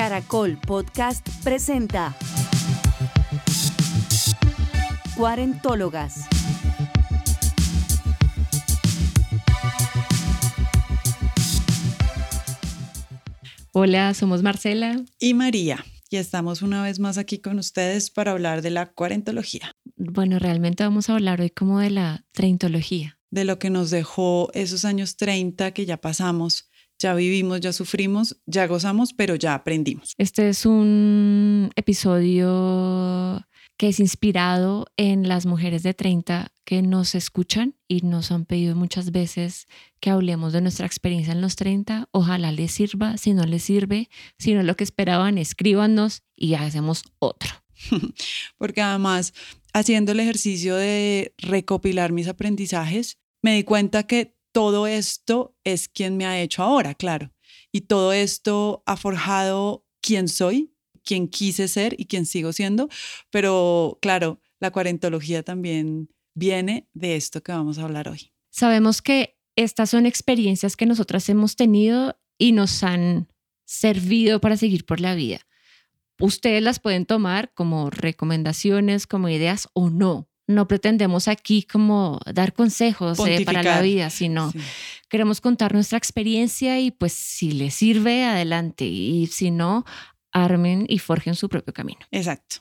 Caracol Podcast presenta Cuarentólogas. Hola, somos Marcela y María y estamos una vez más aquí con ustedes para hablar de la cuarentología. Bueno, realmente vamos a hablar hoy como de la treintología. De lo que nos dejó esos años 30 que ya pasamos, ya vivimos, ya sufrimos, ya gozamos, pero ya aprendimos. Este es un episodio que es inspirado en las mujeres de 30 que nos escuchan y nos han pedido muchas veces que hablemos de nuestra experiencia en los 30. Ojalá les sirva, si no les sirve, si no es lo que esperaban, escríbanos y hacemos otro. Porque además, haciendo el ejercicio de recopilar mis aprendizajes, me di cuenta que todo esto es quien me ha hecho ahora, claro. Y todo esto ha forjado quién soy quien quise ser y quien sigo siendo, pero claro, la cuarentología también viene de esto que vamos a hablar hoy. Sabemos que estas son experiencias que nosotras hemos tenido y nos han servido para seguir por la vida. Ustedes las pueden tomar como recomendaciones, como ideas o no. No pretendemos aquí como dar consejos eh, para la vida, sino queremos contar nuestra experiencia y pues si les sirve, adelante. Y si no, armen y forjen su propio camino. Exacto.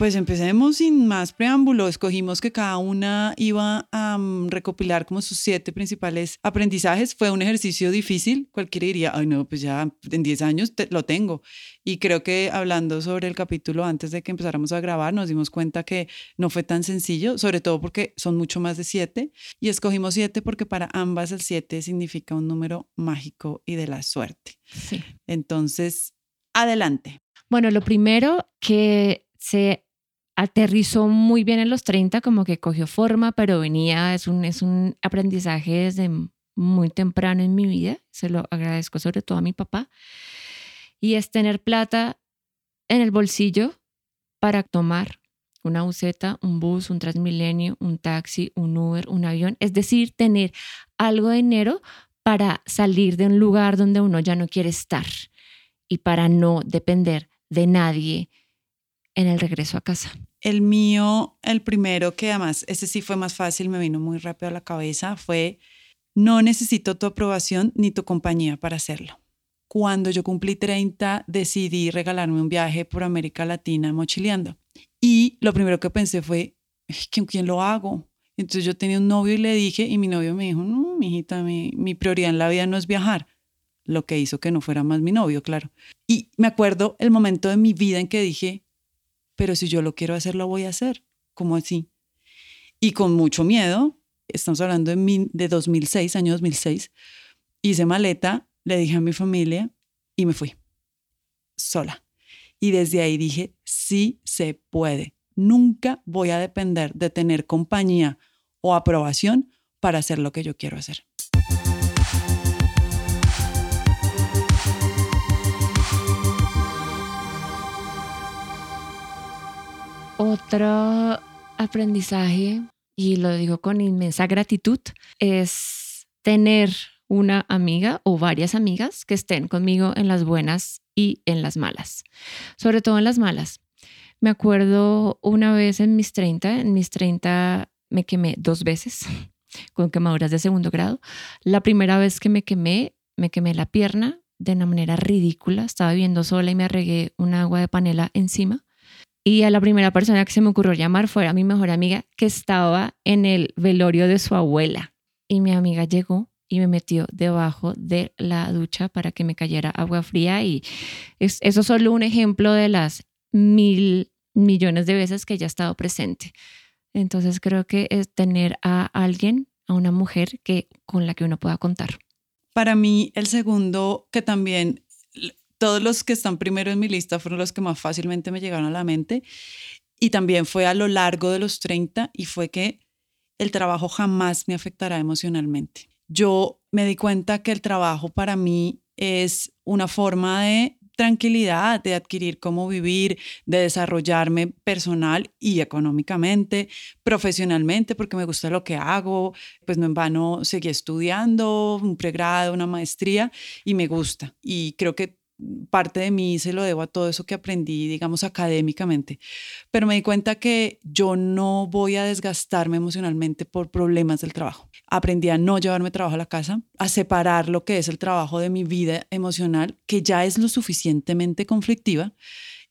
Pues empecemos sin más preámbulo. Escogimos que cada una iba a mm, recopilar como sus siete principales aprendizajes. Fue un ejercicio difícil. Cualquiera diría, ay no, pues ya en 10 años lo tengo. Y creo que hablando sobre el capítulo antes de que empezáramos a grabar, nos dimos cuenta que no fue tan sencillo, sobre todo porque son mucho más de siete. Y escogimos siete porque para ambas el siete significa un número mágico y de la suerte. Sí. Entonces, adelante. Bueno, lo primero que se aterrizó muy bien en los 30, como que cogió forma, pero venía, es un, es un aprendizaje desde muy temprano en mi vida, se lo agradezco sobre todo a mi papá, y es tener plata en el bolsillo para tomar una buseta, un bus, un Transmilenio, un taxi, un Uber, un avión, es decir, tener algo de dinero para salir de un lugar donde uno ya no quiere estar y para no depender de nadie en el regreso a casa. El mío, el primero que además, ese sí fue más fácil, me vino muy rápido a la cabeza, fue, no necesito tu aprobación ni tu compañía para hacerlo. Cuando yo cumplí 30, decidí regalarme un viaje por América Latina mochileando. Y lo primero que pensé fue, ¿con quién lo hago? Entonces yo tenía un novio y le dije, y mi novio me dijo, no, mijita, mi, mi prioridad en la vida no es viajar. Lo que hizo que no fuera más mi novio, claro. Y me acuerdo el momento de mi vida en que dije, pero si yo lo quiero hacer, lo voy a hacer. ¿Cómo así? Y con mucho miedo, estamos hablando de, de 2006, año 2006, hice maleta, le dije a mi familia y me fui sola. Y desde ahí dije, sí se puede. Nunca voy a depender de tener compañía o aprobación para hacer lo que yo quiero hacer. Otro aprendizaje, y lo digo con inmensa gratitud, es tener una amiga o varias amigas que estén conmigo en las buenas y en las malas, sobre todo en las malas. Me acuerdo una vez en mis 30, en mis 30 me quemé dos veces con quemaduras de segundo grado. La primera vez que me quemé, me quemé la pierna de una manera ridícula. Estaba viviendo sola y me regué un agua de panela encima. Y a la primera persona que se me ocurrió llamar fue a mi mejor amiga que estaba en el velorio de su abuela. Y mi amiga llegó y me metió debajo de la ducha para que me cayera agua fría. Y es, eso es solo un ejemplo de las mil millones de veces que ella ha estado presente. Entonces creo que es tener a alguien, a una mujer que, con la que uno pueda contar. Para mí, el segundo, que también todos los que están primero en mi lista fueron los que más fácilmente me llegaron a la mente. Y también fue a lo largo de los 30 y fue que el trabajo jamás me afectará emocionalmente. Yo me di cuenta que el trabajo para mí es una forma de tranquilidad, de adquirir cómo vivir, de desarrollarme personal y económicamente, profesionalmente, porque me gusta lo que hago, pues no en vano seguí estudiando un pregrado, una maestría y me gusta. Y creo que parte de mí se lo debo a todo eso que aprendí, digamos, académicamente. Pero me di cuenta que yo no voy a desgastarme emocionalmente por problemas del trabajo. Aprendí a no llevarme trabajo a la casa, a separar lo que es el trabajo de mi vida emocional, que ya es lo suficientemente conflictiva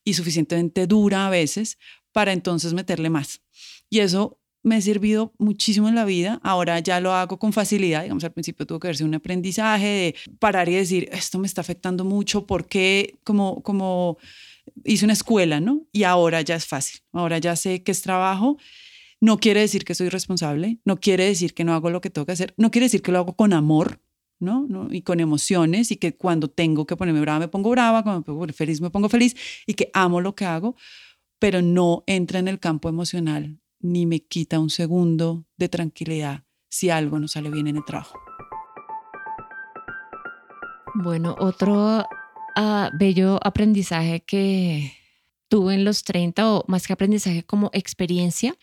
y suficientemente dura a veces, para entonces meterle más. Y eso me ha servido muchísimo en la vida. Ahora ya lo hago con facilidad. Digamos, al principio tuvo que verse un aprendizaje de parar y decir, esto me está afectando mucho, ¿por qué? Como, como hice una escuela, ¿no? Y ahora ya es fácil. Ahora ya sé que es trabajo. No quiere decir que soy responsable, no quiere decir que no hago lo que tengo que hacer, no quiere decir que lo hago con amor, ¿no? ¿no? Y con emociones y que cuando tengo que ponerme brava me pongo brava, cuando me pongo feliz me pongo feliz y que amo lo que hago, pero no entra en el campo emocional ni me quita un segundo de tranquilidad si algo no sale bien en el trabajo. Bueno, otro ah, bello aprendizaje que tuve en los 30, o más que aprendizaje como experiencia,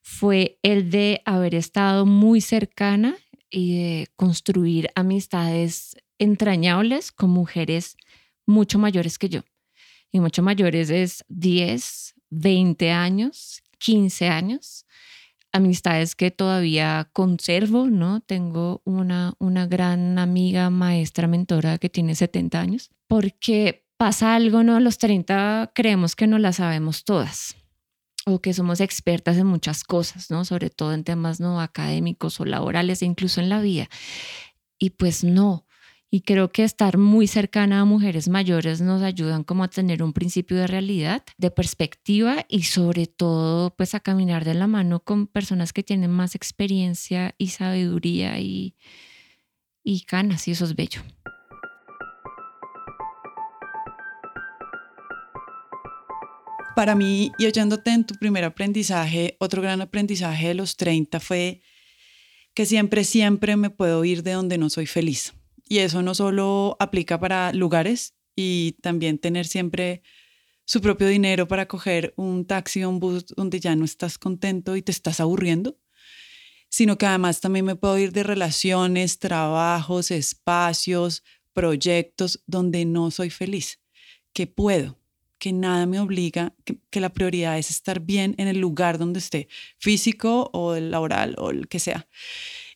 fue el de haber estado muy cercana y de construir amistades entrañables con mujeres mucho mayores que yo. Y mucho mayores es 10, 20 años, 15 años, amistades que todavía conservo, ¿no? Tengo una, una gran amiga, maestra, mentora que tiene 70 años, porque pasa algo, ¿no? Los 30 creemos que no la sabemos todas o que somos expertas en muchas cosas, ¿no? Sobre todo en temas no académicos o laborales e incluso en la vida. Y pues no, y creo que estar muy cercana a mujeres mayores nos ayudan como a tener un principio de realidad, de perspectiva y sobre todo pues a caminar de la mano con personas que tienen más experiencia y sabiduría y, y canas y eso es bello. Para mí, y oyéndote en tu primer aprendizaje, otro gran aprendizaje de los 30 fue que siempre, siempre me puedo ir de donde no soy feliz y eso no solo aplica para lugares y también tener siempre su propio dinero para coger un taxi o un bus donde ya no estás contento y te estás aburriendo, sino que además también me puedo ir de relaciones, trabajos, espacios, proyectos donde no soy feliz, que puedo, que nada me obliga, que, la prioridad es estar bien en el lugar donde esté, físico o laboral o el que sea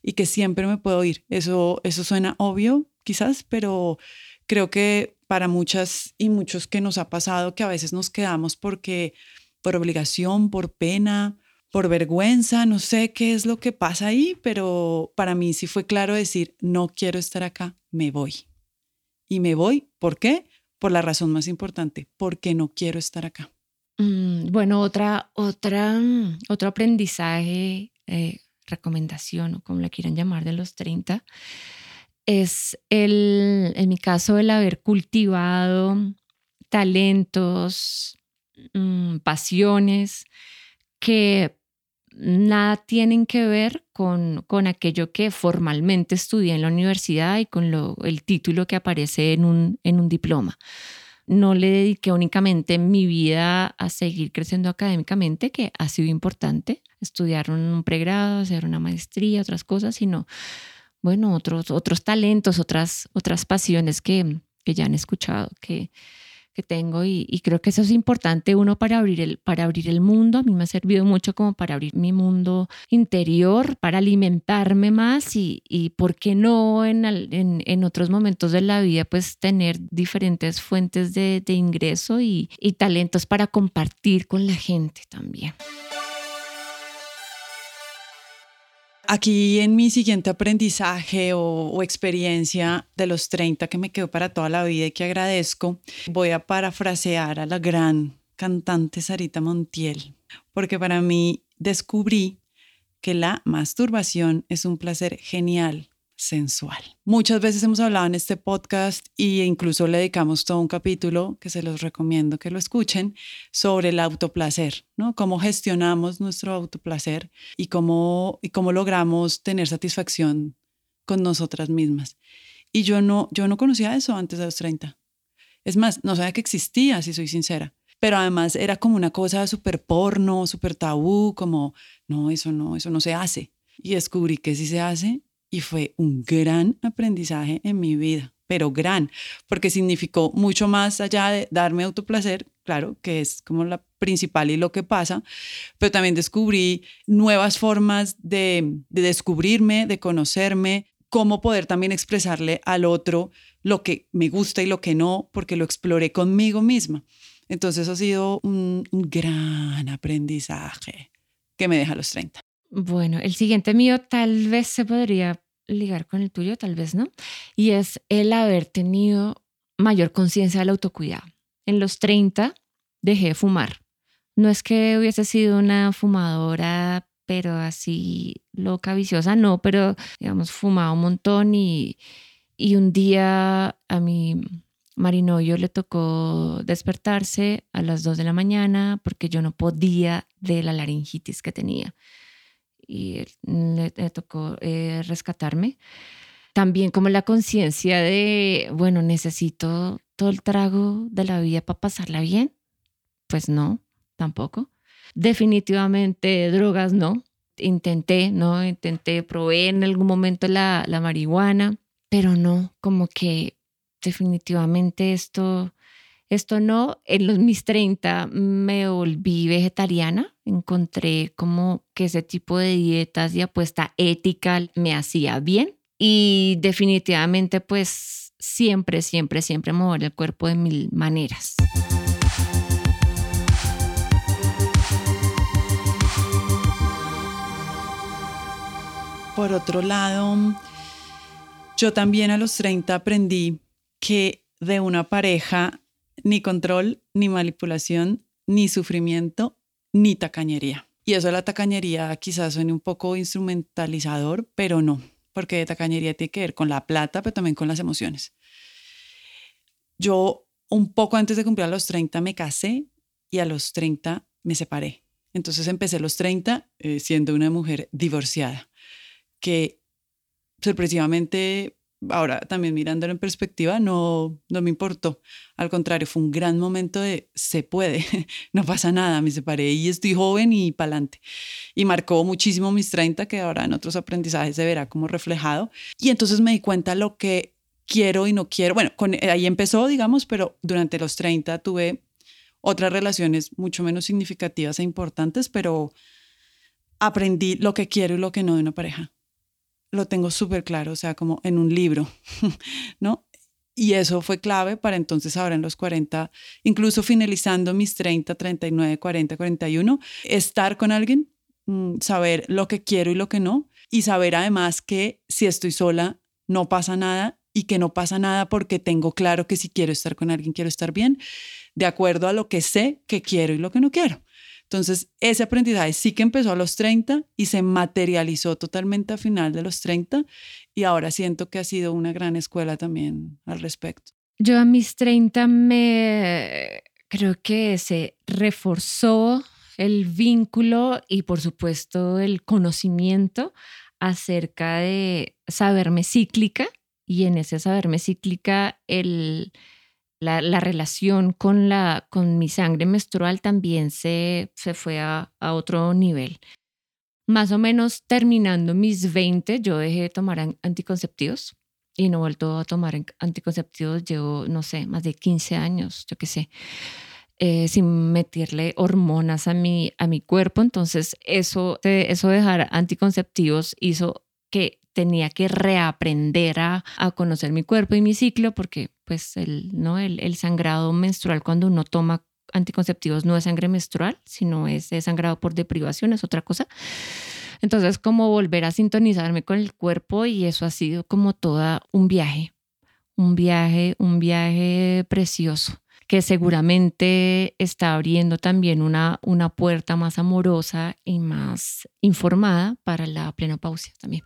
y que siempre me puedo ir. Eso, eso suena obvio, quizás, pero creo que para muchas y muchos que nos ha pasado que a veces nos quedamos porque por obligación, por pena, por vergüenza, no sé qué es lo que pasa ahí, pero para mí sí fue claro decir, no quiero estar acá, me voy. Y me voy, ¿por qué? Por la razón más importante, porque no quiero estar acá. Mm, bueno, otra, otra, mm, otro aprendizaje eh, recomendación o como la quieran llamar de los 30, es el, en mi caso, el haber cultivado talentos, mm, pasiones que nada tienen que ver con, con aquello que formalmente estudié en la universidad y con lo, el título que aparece en un, en un diploma no le dediqué únicamente mi vida a seguir creciendo académicamente, que ha sido importante, estudiar un pregrado, hacer una maestría, otras cosas, sino, bueno, otros, otros talentos, otras, otras pasiones que, que ya han escuchado, que, tengo y, creo que eso es importante uno para abrir el para abrir el mundo a mí me ha servido mucho como para abrir mi mundo interior para alimentarme más y, y por qué no en, en, en, otros momentos de la vida pues tener diferentes fuentes de, de ingreso y, y talentos para compartir con la gente también. Aquí en mi siguiente aprendizaje o, experiencia de los 30 que me quedó para toda la vida y que agradezco, voy a parafrasear a la gran cantante Sarita Montiel, porque para mí descubrí que la masturbación es un placer genial sensual. Muchas veces hemos hablado en este podcast e incluso le dedicamos todo un capítulo que se los recomiendo que lo escuchen sobre el autoplacer, ¿no? Cómo gestionamos nuestro autoplacer y cómo, y cómo logramos tener satisfacción con nosotras mismas. Y yo no, yo no conocía eso antes de los 30. Es más, no sabía que existía, si soy sincera. Pero además era como una cosa súper porno, súper tabú, como, no, eso no, eso no se hace. Y descubrí que sí se hace y fue un gran aprendizaje en mi vida, pero gran, porque significó mucho más allá de darme autoplacer, claro, que es como la principal y lo que pasa, pero también descubrí nuevas formas de, de descubrirme, de conocerme, cómo poder también expresarle al otro lo que me gusta y lo que no, porque lo exploré conmigo misma. Entonces ha sido un, gran aprendizaje que me deja a los 30. Bueno, el siguiente mío tal vez se podría ligar con el tuyo, tal vez no, y es el haber tenido mayor conciencia del autocuidado. En los 30 dejé de fumar. No es que hubiese sido una fumadora, pero así loca, viciosa, no, pero digamos, fumaba un montón y, y un día a mi Marinoyo le tocó despertarse a las 2 de la mañana porque yo no podía de la laringitis que tenía y le, tocó eh, rescatarme. También como la conciencia de, bueno, necesito todo el trago de la vida para pasarla bien. Pues no, tampoco. Definitivamente drogas no. Intenté, ¿no? Intenté, probé en algún momento la, la marihuana, pero no, como que definitivamente esto, esto no. En los mis 30 me volví vegetariana. Encontré como que ese tipo de dietas y apuesta ética me hacía bien. Y definitivamente pues siempre, siempre, siempre mover el cuerpo de mil maneras. Por otro lado, yo también a los 30 aprendí que de una pareja ni control, ni manipulación, ni sufrimiento, ni tacañería. Y eso de la tacañería quizás suene un poco instrumentalizador, pero no, porque tacañería tiene que ver con la plata, pero también con las emociones. Yo un poco antes de cumplir a los 30 me casé y a los 30 me separé. Entonces empecé los 30 eh, siendo una mujer divorciada, que sorpresivamente ahora también mirándolo en perspectiva, no, no me importó. Al contrario, fue un gran momento de se puede, no pasa nada, me separé y estoy joven y pa'lante. Y marcó muchísimo mis 30, que ahora en otros aprendizajes se verá como reflejado. Y entonces me di cuenta lo que quiero y no quiero. Bueno, con, ahí empezó, digamos, pero durante los 30 tuve otras relaciones mucho menos significativas e importantes, pero aprendí lo que quiero y lo que no de una pareja lo tengo súper claro, o sea, como en un libro, ¿no? Y eso fue clave para entonces ahora en los 40, incluso finalizando mis 30, 39, 40, 41, estar con alguien, mm, saber lo que quiero y lo que no, y saber además que si estoy sola no pasa nada y que no pasa nada porque tengo claro que si quiero estar con alguien, quiero estar bien, de acuerdo a lo que sé que quiero y lo que no quiero. Entonces, ese aprendizaje sí que empezó a los 30 y se materializó totalmente a final de los 30 y ahora siento que ha sido una gran escuela también al respecto. Yo a mis 30 me creo que se reforzó el vínculo y por supuesto el conocimiento acerca de saberme cíclica y en ese saberme cíclica el la, relación con, la, con mi sangre menstrual también se, se fue a, otro nivel. Más o menos terminando mis 20, yo dejé de tomar anticonceptivos y no he vuelto a tomar anticonceptivos. Llevo, no sé, más de 15 años, yo qué sé, eh, sin meterle hormonas a mi, a mi cuerpo. Entonces, eso, eso dejar anticonceptivos hizo que tenía que reaprender a, a, conocer mi cuerpo y mi ciclo porque pues el, ¿no? El, sangrado menstrual cuando uno toma anticonceptivos no es sangre menstrual, sino es, sangrado por deprivación, es otra cosa. Entonces como volver a sintonizarme con el cuerpo y eso ha sido como toda un viaje, un viaje, un viaje precioso que seguramente está abriendo también una, una puerta más amorosa y más informada para la plenopausia también.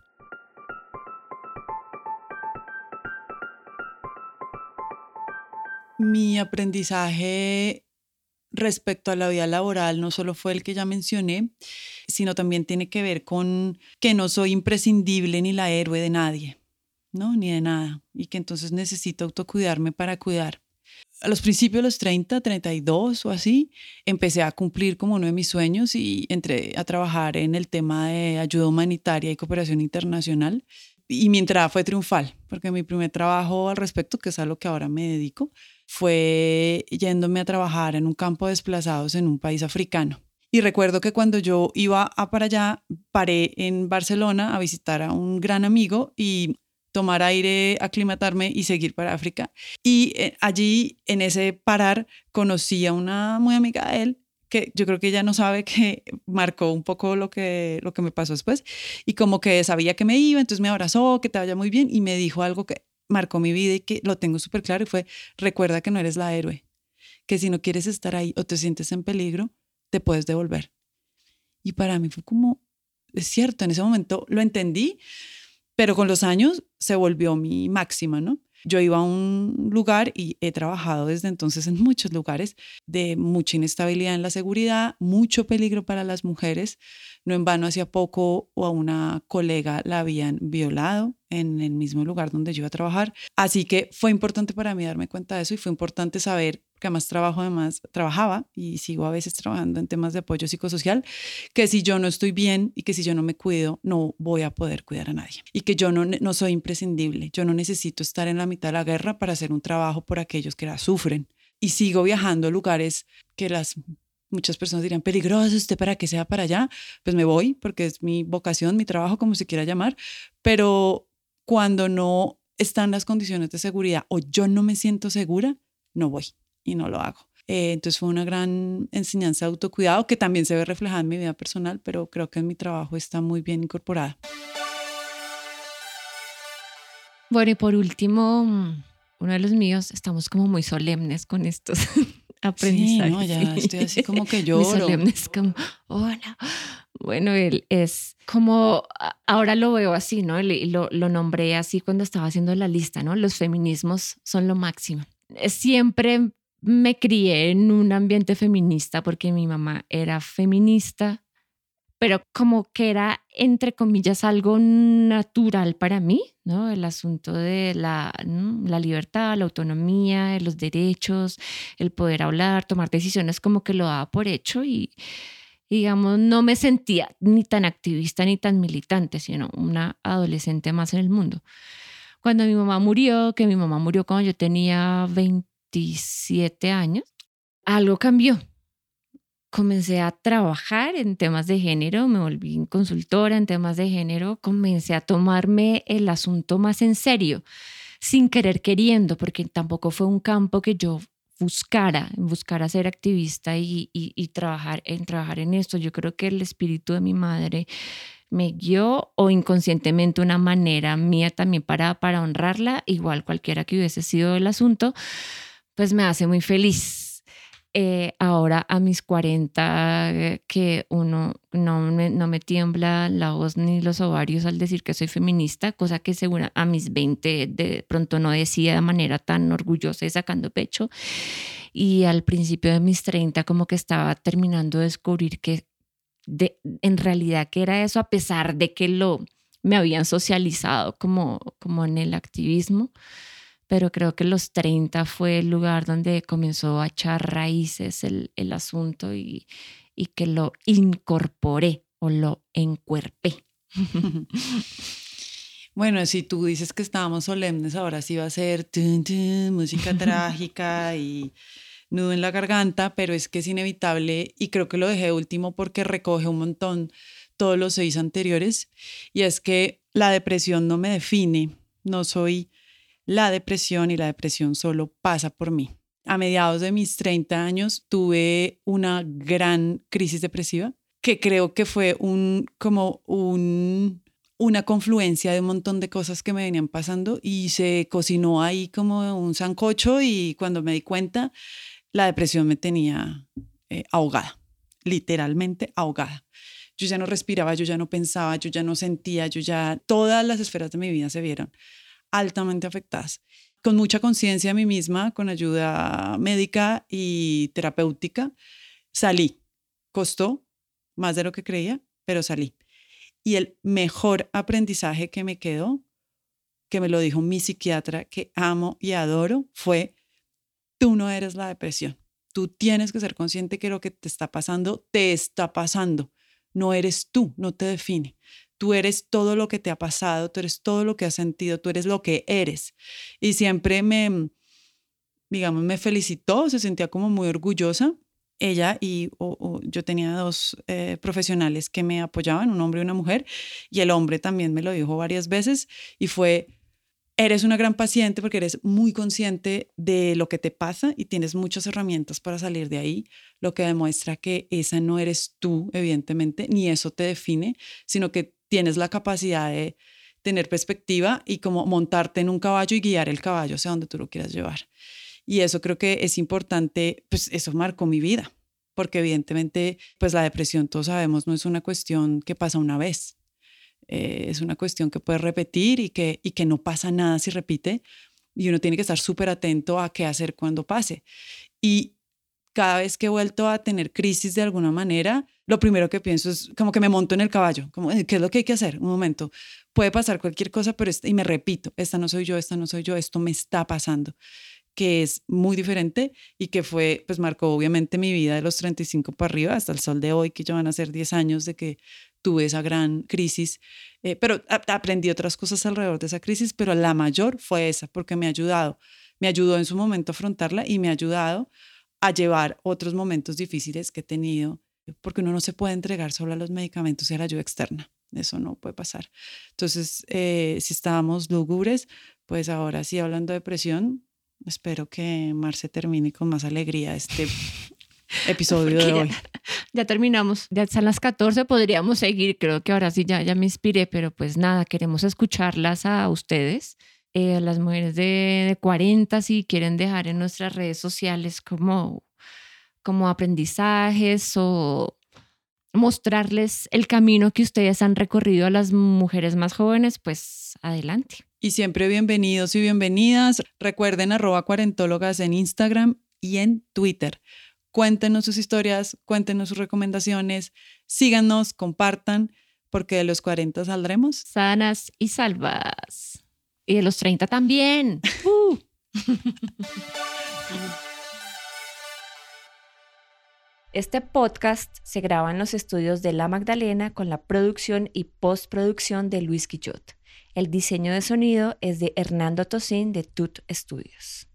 Mi aprendizaje respecto a la vida laboral no solo fue el que ya mencioné, sino también tiene que ver con que no soy imprescindible ni la héroe de nadie, ¿no? Ni de nada, y que entonces necesito autocuidarme para cuidar. a los principios de los 30, 32 o así, empecé a cumplir como uno de mis sueños y entré a trabajar en el tema de ayuda humanitaria y cooperación internacional. Y mi entrada fue triunfal, porque mi primer trabajo al respecto, que es a lo que ahora me dedico, fue yéndome a trabajar en un campo de desplazados en un país africano. Y recuerdo que cuando yo iba a para allá, paré en Barcelona a visitar a un gran amigo y tomar aire, aclimatarme y seguir para África. Y eh, allí, en ese parar, conocí a una muy amiga de él que yo creo que ella no sabe que marcó un poco lo que, lo que me pasó después y como que sabía que me iba, entonces me abrazó, que te vaya muy bien y me dijo algo que marcó mi vida y que lo tengo súper claro y fue, recuerda que no eres la héroe, que si no quieres estar ahí o te sientes en peligro, te puedes devolver. Y para mí fue como, es cierto, en ese momento lo entendí, pero con los años se volvió mi máxima, ¿no? Yo iba a un lugar y he trabajado desde entonces en muchos lugares de mucha inestabilidad en la seguridad, mucho peligro para las mujeres. No en vano, hacía poco o a una colega la habían violado en el mismo lugar donde yo iba a trabajar. Así que fue importante para mí darme cuenta de eso y fue importante saber que además trabajo, además trabajaba y sigo a veces trabajando en temas de apoyo psicosocial, que si yo no estoy bien y que si yo no me cuido, no voy a poder cuidar a nadie. Y que yo no, no soy imprescindible, yo no necesito estar en la mitad de la guerra para hacer un trabajo por aquellos que la sufren. Y sigo viajando a lugares que las muchas personas dirían, peligroso, ¿usted para que sea para allá? Pues me voy porque es mi vocación, mi trabajo, como se quiera llamar, pero cuando no están las condiciones de seguridad o yo no me siento segura, no voy y no lo hago. Eh, entonces fue una gran enseñanza de autocuidado que también se ve reflejada en mi vida personal, pero creo que en mi trabajo está muy bien incorporada. Bueno, y por último, uno de los míos, estamos como muy solemnes con estos aprendizajes. Sí, no, ya estoy así como que lloro. Solemnes, como, hola. Bueno, él es como, ahora lo veo así, ¿no? Y lo, lo nombré así cuando estaba haciendo la lista, ¿no? Los feminismos son lo máximo. Siempre me crié en un ambiente feminista porque mi mamá era feminista, pero como que era, entre comillas, algo natural para mí, ¿no? El asunto de la, la libertad, la autonomía, los derechos, el poder hablar, tomar decisiones, como que lo daba por hecho y, digamos, no me sentía ni tan activista ni tan militante, sino una adolescente más en el mundo. Cuando mi mamá murió, que mi mamá murió cuando yo tenía 20 17 años, algo cambió. Comencé a trabajar en temas de género, me volví consultora en temas de género, comencé a tomarme el asunto más en serio, sin querer queriendo, porque tampoco fue un campo que yo buscara, buscara ser activista y, y, trabajar, en trabajar en esto. Yo creo que el espíritu de mi madre me guió o inconscientemente una manera mía también para, para honrarla, igual cualquiera que hubiese sido el asunto, pues me hace muy feliz. Eh, ahora a mis 40, eh, que uno no me, no me tiembla la voz ni los ovarios al decir que soy feminista, cosa que según a mis 20 de pronto no decía de manera tan orgullosa y sacando pecho. Y al principio de mis 30 como que estaba terminando de descubrir que de, en realidad que era eso, a pesar de que lo me habían socializado como, como en el activismo pero creo que los 30 fue el lugar donde comenzó a echar raíces el, el asunto y, y que lo incorporé o lo encuerpé. Bueno, si tú dices que estábamos solemnes, ahora sí va a ser música trágica y nudo en la garganta, pero es que es inevitable y creo que lo dejé último porque recoge un montón todos los seis anteriores y es que la depresión no me define, no soy la depresión y la depresión solo pasa por mí. A mediados de mis 30 años tuve una gran crisis depresiva que creo que fue un como un una confluencia de un montón de cosas que me venían pasando y se cocinó ahí como un sancocho y cuando me di cuenta la depresión me tenía eh, ahogada, literalmente ahogada. Yo ya no respiraba, yo ya no pensaba, yo ya no sentía, yo ya todas las esferas de mi vida se vieron altamente afectadas. Con mucha conciencia de mí misma, con ayuda médica y terapéutica, salí. Costó más de lo que creía, pero salí. Y el mejor aprendizaje que me quedó, que me lo dijo mi psiquiatra, que amo y adoro, fue tú no eres la depresión. Tú tienes que ser consciente que lo que te está pasando te está pasando. No eres tú, no te define. Tú eres todo lo que te ha pasado, tú eres todo lo que has sentido, tú eres lo que eres. Y siempre me, digamos, me felicitó, se sentía como muy orgullosa. Ella y yo tenía dos eh, profesionales que me apoyaban, un hombre y una mujer, y el hombre también me lo dijo varias veces y fue, eres una gran paciente porque eres muy consciente de lo que te pasa y tienes muchas herramientas para salir de ahí, lo que demuestra que esa no eres tú, evidentemente, ni eso te define, sino que tienes la capacidad de tener perspectiva y como montarte en un caballo y guiar el caballo hacia donde tú lo quieras llevar. Y eso creo que es importante, pues eso marcó mi vida, porque evidentemente, pues la depresión, todos sabemos, no es una cuestión que pasa una vez, eh, es una cuestión que puede repetir y que, y que no pasa nada si repite. Y uno tiene que estar súper atento a qué hacer cuando pase. Y cada vez que he vuelto a tener crisis de alguna manera, lo primero que pienso es como que me monto en el caballo, como, ¿qué es lo que hay que hacer? Un momento, puede pasar cualquier cosa, pero y me repito, esta no soy yo, esta no soy yo, esto me está pasando, que es muy diferente y que fue, pues marcó obviamente mi vida de los 35 para arriba hasta el sol de hoy, que ya van a ser 10 años de que tuve esa gran crisis, eh, pero aprendí otras cosas alrededor de esa crisis, pero la mayor fue esa, porque me ha ayudado, me ayudó en su momento a afrontarla y me ha ayudado a llevar otros momentos difíciles que he tenido, porque uno no se puede entregar solo a los medicamentos y a la ayuda externa, eso no puede pasar. Entonces, eh, si estábamos lúgubres, pues ahora sí, hablando de depresión, espero que Marce termine con más alegría este episodio de hoy. Ya, terminamos, ya están las 14, podríamos seguir, creo que ahora sí ya, ya me inspiré, pero pues nada, queremos escucharlas a ustedes, eh, las mujeres de, 40, si quieren dejar en nuestras redes sociales como, como aprendizajes o mostrarles el camino que ustedes han recorrido a las mujeres más jóvenes, pues adelante. Y siempre bienvenidos y bienvenidas. Recuerden arroba cuarentólogas en Instagram y en Twitter. Cuéntenos sus historias, cuéntenos sus recomendaciones, síganos, compartan, porque de los 40 saldremos sanas y salvas. Y de los 30 también. Uh. Este podcast se graba en los estudios de La Magdalena con la producción y postproducción de Luis Quillot. El diseño de sonido es de Hernando Tosín de Tut Studios.